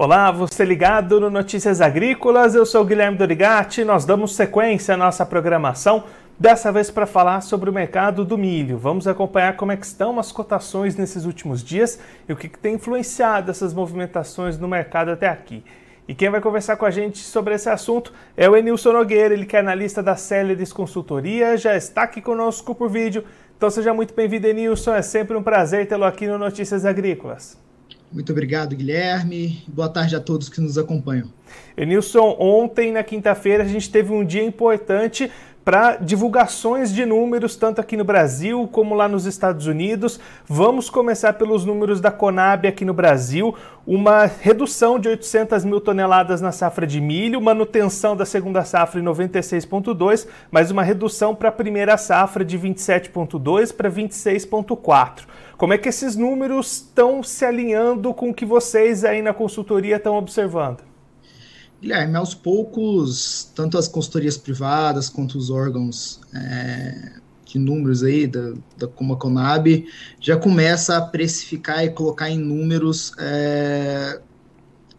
Olá, você ligado no Notícias Agrícolas, eu sou Guilherme Dorigati, nós damos sequência à nossa programação, dessa vez para falar sobre o mercado do milho. Vamos acompanhar como é que estão as cotações nesses últimos dias e o que, que tem influenciado essas movimentações no mercado até aqui. E quem vai conversar com a gente sobre esse assunto é o Enilson Nogueira, ele que é analista da Célides Consultoria, já está aqui conosco por vídeo. Então seja muito bem-vindo, Enilson, é sempre um prazer tê-lo aqui no Notícias Agrícolas. Muito obrigado, Guilherme. Boa tarde a todos que nos acompanham. Enilson, ontem, na quinta-feira, a gente teve um dia importante para divulgações de números, tanto aqui no Brasil como lá nos Estados Unidos. Vamos começar pelos números da Conab aqui no Brasil. Uma redução de 800 mil toneladas na safra de milho, manutenção da segunda safra em 96,2, mas uma redução para a primeira safra de 27,2 para 26,4. Como é que esses números estão se alinhando com o que vocês aí na consultoria estão observando? Guilherme, aos poucos, tanto as consultorias privadas quanto os órgãos é, de números aí, da, da, como a Conab, já começa a precificar e colocar em números é,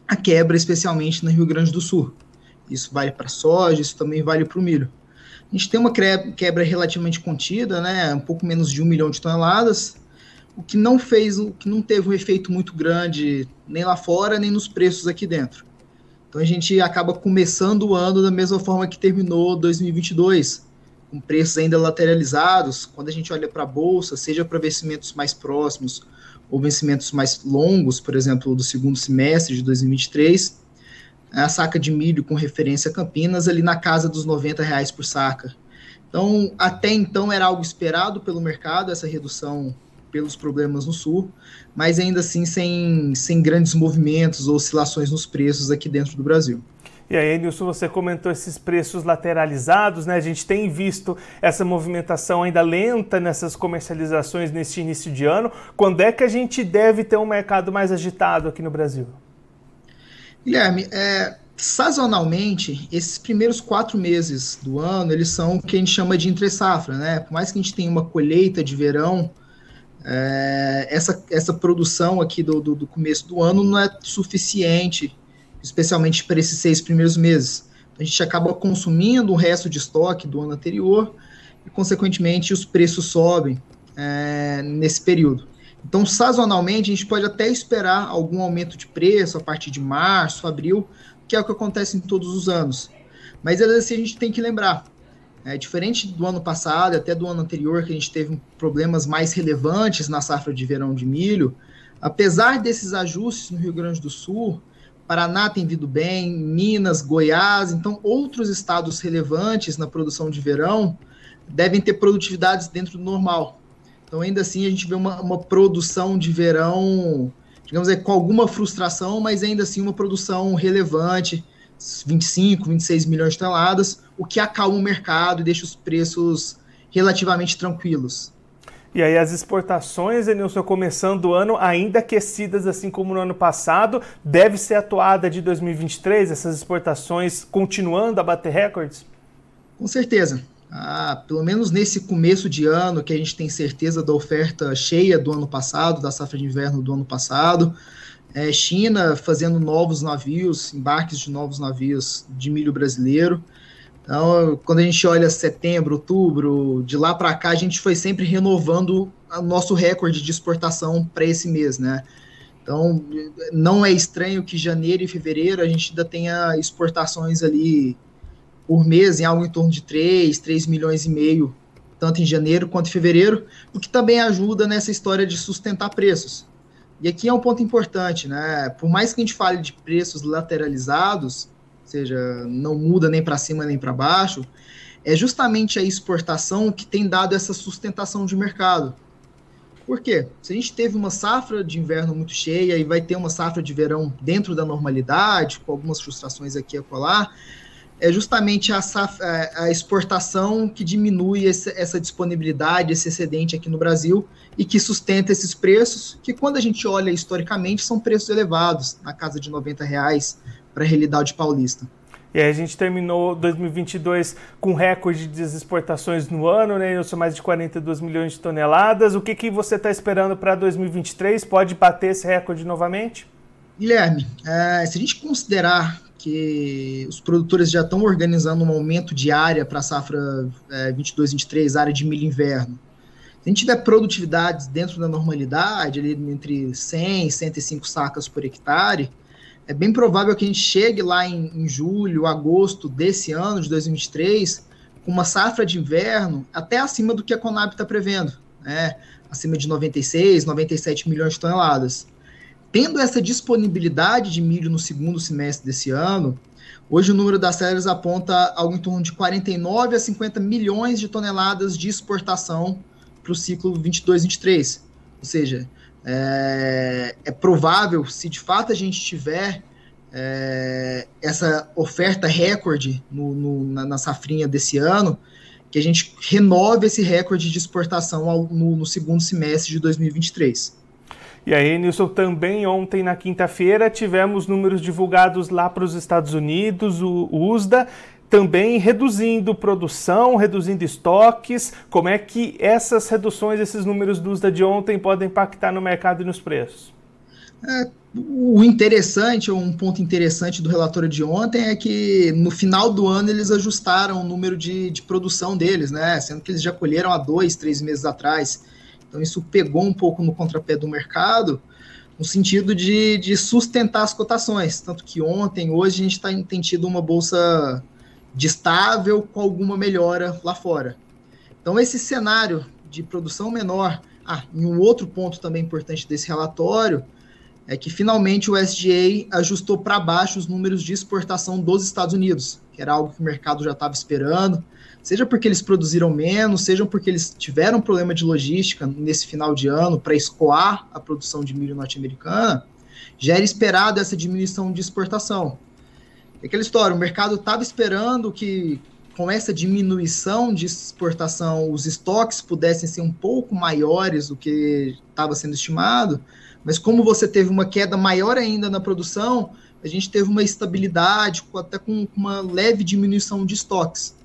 a quebra, especialmente no Rio Grande do Sul. Isso vale para soja, isso também vale para o milho. A gente tem uma quebra relativamente contida, né, um pouco menos de um milhão de toneladas, o que não fez, o que não teve um efeito muito grande nem lá fora, nem nos preços aqui dentro. Então a gente acaba começando o ano da mesma forma que terminou 2022, com preços ainda lateralizados. Quando a gente olha para a bolsa, seja para vencimentos mais próximos ou vencimentos mais longos, por exemplo, do segundo semestre de 2023, a saca de milho com referência a Campinas ali na casa dos 90 reais por saca. Então, até então era algo esperado pelo mercado, essa redução pelos problemas no sul, mas ainda assim sem, sem grandes movimentos ou oscilações nos preços aqui dentro do Brasil. E aí, Nilson, você comentou esses preços lateralizados, né? A gente tem visto essa movimentação ainda lenta nessas comercializações neste início de ano. Quando é que a gente deve ter um mercado mais agitado aqui no Brasil? Guilherme, é, sazonalmente, esses primeiros quatro meses do ano, eles são o que a gente chama de entre safra, né? Por mais que a gente tenha uma colheita de verão é, essa, essa produção aqui do, do, do, começo do ano não é suficiente, especialmente para esses seis primeiros meses. A gente acaba consumindo o resto de estoque do ano anterior e, consequentemente, os preços sobem é, nesse período. Então, sazonalmente, a gente pode até esperar algum aumento de preço a partir de março, abril, que é o que acontece em todos os anos. Mas, assim, a gente tem que lembrar, é, diferente do ano passado, até do ano anterior, que a gente teve problemas mais relevantes na safra de verão de milho, apesar desses ajustes no Rio Grande do Sul, Paraná tem vindo bem, Minas, Goiás, então outros estados relevantes na produção de verão devem ter produtividades dentro do normal. Então, ainda assim, a gente vê uma, uma produção de verão, digamos aí, com alguma frustração, mas ainda assim uma produção relevante, 25, 26 milhões de toneladas, o que acalma o mercado e deixa os preços relativamente tranquilos. E aí as exportações, Enilson, começando o ano ainda aquecidas, assim como no ano passado, deve ser atuada de 2023, essas exportações continuando a bater recordes? Com certeza. Ah, pelo menos nesse começo de ano, que a gente tem certeza da oferta cheia do ano passado, da safra de inverno do ano passado, é, China fazendo novos navios, embarques de novos navios de milho brasileiro. Então, quando a gente olha setembro, outubro, de lá para cá, a gente foi sempre renovando o nosso recorde de exportação para esse mês, né? Então, não é estranho que janeiro e fevereiro a gente ainda tenha exportações ali por mês em algo em torno de 3, 3 milhões e meio, tanto em janeiro quanto em fevereiro, o que também ajuda nessa história de sustentar preços. E aqui é um ponto importante, né? Por mais que a gente fale de preços lateralizados, seja, não muda nem para cima nem para baixo, é justamente a exportação que tem dado essa sustentação de mercado. Por quê? Se a gente teve uma safra de inverno muito cheia e vai ter uma safra de verão dentro da normalidade, com algumas frustrações aqui e acolá, é justamente a, é, a exportação que diminui esse, essa disponibilidade, esse excedente aqui no Brasil e que sustenta esses preços, que quando a gente olha historicamente são preços elevados, na casa de 90 reais para a realidade paulista. E aí a gente terminou 2022 com recorde de exportações no ano, né? Eu sou mais de 42 milhões de toneladas. O que, que você está esperando para 2023? Pode bater esse recorde novamente? Guilherme, é, se a gente considerar que os produtores já estão organizando um aumento de área para a safra é, 22-23, área de milho inverno, se a gente tiver produtividades dentro da normalidade, ali entre 100 e 105 sacas por hectare, é bem provável que a gente chegue lá em, em julho, agosto desse ano, de 2023, com uma safra de inverno até acima do que a Conab está prevendo, né? acima de 96, 97 milhões de toneladas. Tendo essa disponibilidade de milho no segundo semestre desse ano, hoje o número das séries aponta algo em torno de 49 a 50 milhões de toneladas de exportação para o ciclo 22-23. Ou seja, é, é, provável, se de fato a gente tiver é, essa oferta recorde no, no, na, na, safrinha desse ano, que a gente renove esse recorde de exportação ao, no, no segundo semestre de 2023. E aí, Nilson, também ontem, na quinta-feira, tivemos números divulgados lá para os Estados Unidos, o USDA, também reduzindo produção, reduzindo estoques. Como é que essas reduções, esses números do USDA de ontem podem impactar no mercado e nos preços? É, o interessante, um ponto interessante do relatório de ontem é que no final do ano eles ajustaram o número de, de produção deles, né? Sendo que eles já colheram há dois, três meses atrás. Então isso pegou um pouco no contrapé do mercado, no sentido de, de sustentar as cotações. Tanto que ontem, hoje, a gente tá, tem tido uma bolsa de estável com alguma melhora lá fora. Então esse cenário de produção menor, ah, um outro ponto também importante desse relatório é que finalmente o SGA ajustou para baixo os números de exportação dos Estados Unidos, que era algo que o mercado já estava esperando seja porque eles produziram menos, seja porque eles tiveram problema de logística nesse final de ano para escoar a produção de milho norte-americana, já era esperado essa diminuição de exportação. É aquela história, o mercado estava esperando que com essa diminuição de exportação os estoques pudessem ser um pouco maiores do que estava sendo estimado, mas como você teve uma queda maior ainda na produção, a gente teve uma estabilidade, até com uma leve diminuição de estoques.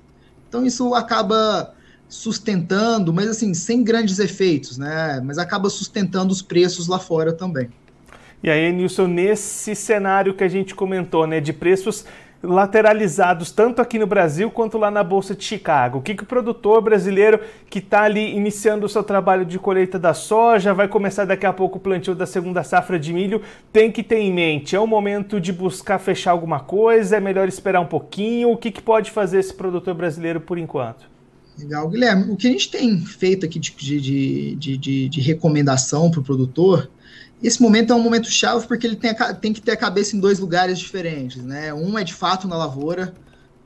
Então isso acaba sustentando, mas assim, sem grandes efeitos, né? Mas acaba sustentando os preços lá fora também. E aí, Nilson, nesse cenário que a gente comentou, né, de preços lateralizados tanto aqui no Brasil quanto lá na Bolsa de Chicago. O que, que o produtor brasileiro que está ali iniciando o seu trabalho de colheita da soja, vai começar daqui a pouco o plantio da segunda safra de milho, tem que ter em mente? É o momento de buscar fechar alguma coisa? É melhor esperar um pouquinho? O que, que pode fazer esse produtor brasileiro por enquanto? Legal, Guilherme. O que a gente tem feito aqui de, de, de, de, de recomendação para o produtor esse momento é um momento chave porque ele tem, a, tem que ter a cabeça em dois lugares diferentes, né? Um é de fato na lavoura,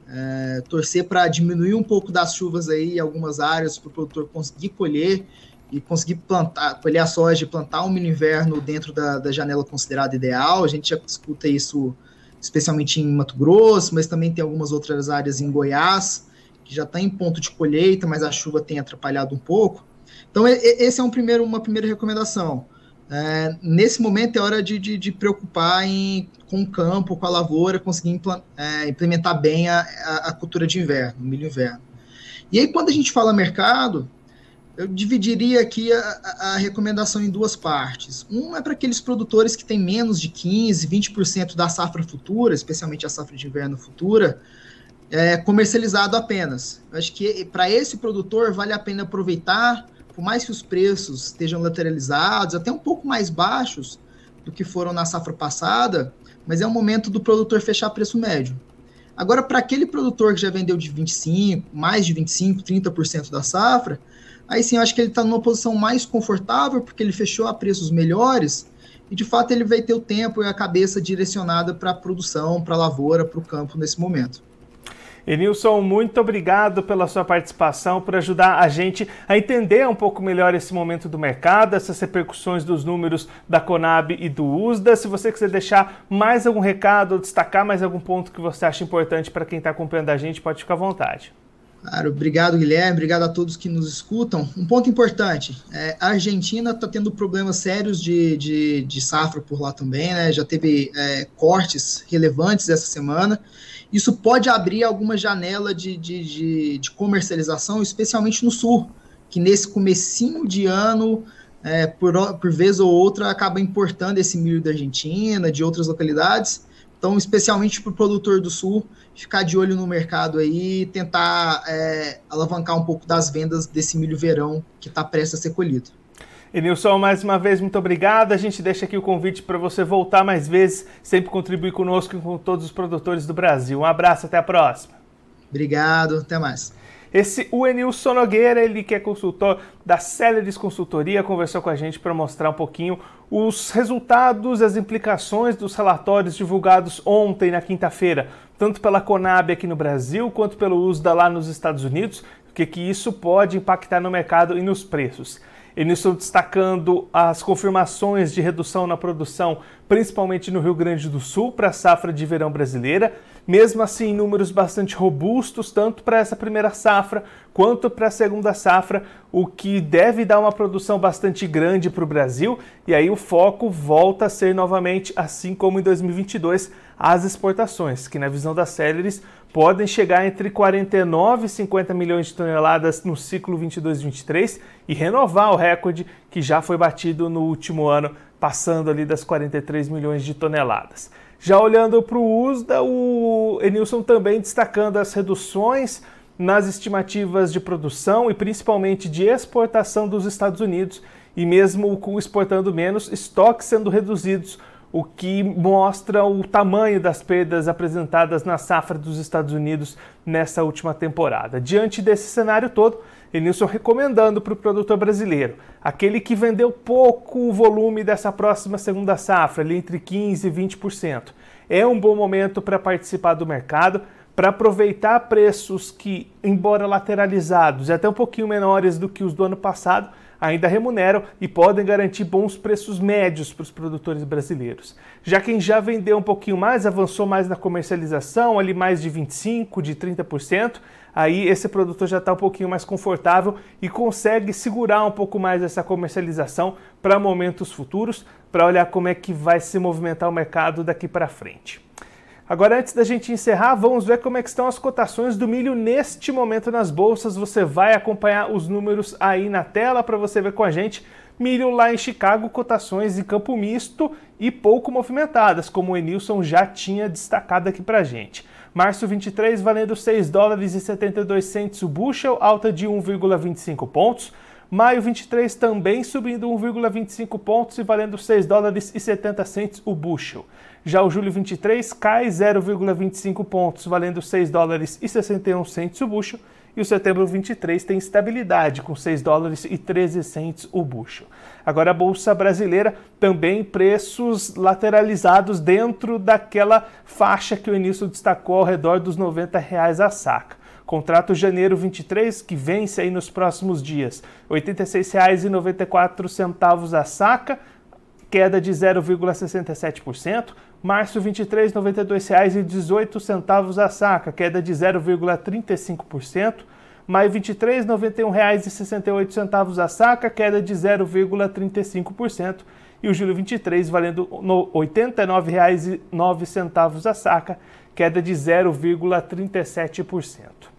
é, torcer para diminuir um pouco das chuvas aí em algumas áreas para o produtor conseguir colher e conseguir plantar, colher a soja e plantar um mini inverno dentro da, da janela considerada ideal. A gente já escuta isso especialmente em Mato Grosso, mas também tem algumas outras áreas em Goiás que já está em ponto de colheita, mas a chuva tem atrapalhado um pouco. Então, esse é um primeiro, uma primeira recomendação. É, nesse momento é hora de, de, de, preocupar em, com o campo, com a lavoura, conseguir é, implementar bem a, a, a, cultura de inverno, o milho inverno. E aí, quando a gente fala mercado, eu dividiria aqui a, a recomendação em duas partes. Uma é para aqueles produtores que têm menos de 15%, 20% da safra futura, especialmente a safra de inverno futura, é, comercializado apenas. Eu acho que para esse produtor vale a pena aproveitar por mais que os preços estejam lateralizados, até um pouco mais baixos do que foram na safra passada, mas é o momento do produtor fechar preço médio. Agora, para aquele produtor que já vendeu de 25, mais de 25, 30% da safra, aí sim eu acho que ele está numa posição mais confortável, porque ele fechou a preços melhores, e de fato ele vai ter o tempo e a cabeça direcionada para a produção, para a lavoura, para o campo nesse momento. Enilson, muito obrigado pela sua participação, por ajudar a gente a entender um pouco melhor esse momento do mercado, essas repercussões dos números da Conab e do USDA. Se você quiser deixar mais algum recado ou destacar mais algum ponto que você acha importante para quem está acompanhando a gente, pode ficar à vontade. Claro, obrigado Guilherme, obrigado a todos que nos escutam. Um ponto importante: é, a Argentina está tendo problemas sérios de, de, de, safra por lá também, né? Já teve é, cortes relevantes essa semana isso pode abrir alguma janela de, de, de, comercialização, especialmente no sul, que nesse comecinho de ano é, por, por vez ou outra, acaba importando esse milho da Argentina, de outras localidades. Então, especialmente para o produtor do Sul, ficar de olho no mercado aí e tentar é, alavancar um pouco das vendas desse milho verão que está prestes a ser colhido. Enilson, mais uma vez, muito obrigado. A gente deixa aqui o convite para você voltar mais vezes, sempre contribuir conosco e com todos os produtores do Brasil. Um abraço, até a próxima. Obrigado, até mais. Esse o Nogueira, ele que é consultor da Celeris Consultoria, conversou com a gente para mostrar um pouquinho os resultados, as implicações dos relatórios divulgados ontem, na quinta-feira, tanto pela Conab aqui no Brasil, quanto pelo USDA lá nos Estados Unidos, o que, que isso pode impactar no mercado e nos preços. Eles estão destacando as confirmações de redução na produção, principalmente no Rio Grande do Sul, para a safra de verão brasileira. Mesmo assim, números bastante robustos, tanto para essa primeira safra quanto para a segunda safra, o que deve dar uma produção bastante grande para o Brasil. E aí o foco volta a ser novamente, assim como em 2022, as exportações, que na visão das Celeris podem chegar entre 49 e 50 milhões de toneladas no ciclo 22-23 e renovar o recorde que já foi batido no último ano, passando ali das 43 milhões de toneladas. Já olhando para o USDA, o Enilson também destacando as reduções nas estimativas de produção e principalmente de exportação dos Estados Unidos e mesmo exportando menos, estoques sendo reduzidos o que mostra o tamanho das perdas apresentadas na safra dos Estados Unidos nessa última temporada. Diante desse cenário todo, Enilson recomendando para o produtor brasileiro, aquele que vendeu pouco volume dessa próxima segunda safra, ali entre 15% e 20%, é um bom momento para participar do mercado, para aproveitar preços que, embora lateralizados e até um pouquinho menores do que os do ano passado, ainda remuneram e podem garantir bons preços médios para os produtores brasileiros. Já quem já vendeu um pouquinho mais, avançou mais na comercialização, ali mais de 25%, de 30%, aí esse produtor já está um pouquinho mais confortável e consegue segurar um pouco mais essa comercialização para momentos futuros, para olhar como é que vai se movimentar o mercado daqui para frente. Agora, antes da gente encerrar, vamos ver como é estão as cotações do milho neste momento nas bolsas. Você vai acompanhar os números aí na tela para você ver com a gente. Milho lá em Chicago, cotações em campo misto e pouco movimentadas, como o Enilson já tinha destacado aqui para gente. Março 23 valendo 6 dólares e 72 centes o bushel, alta de 1,25 pontos. Maio 23 também subindo 1,25 pontos e valendo 6 dólares e 70 centes o bushel. Já o julho 23 cai 0,25 pontos, valendo 6 dólares e 61 centos o bucho, e o setembro 23 tem estabilidade com 6 dólares e 13 centos o bucho. Agora a bolsa brasileira também preços lateralizados dentro daquela faixa que o início destacou ao redor dos 90 reais a saca. Contrato janeiro 23 que vence aí nos próximos dias, R$ 86,94 a saca, queda de 0,67%. Março 23, R$ 92,18 a saca, queda de 0,35%. Maio 23, R$ 91,68 a saca, queda de 0,35%. E o julho 23 valendo R$ 89,09 a saca, queda de 0,37%.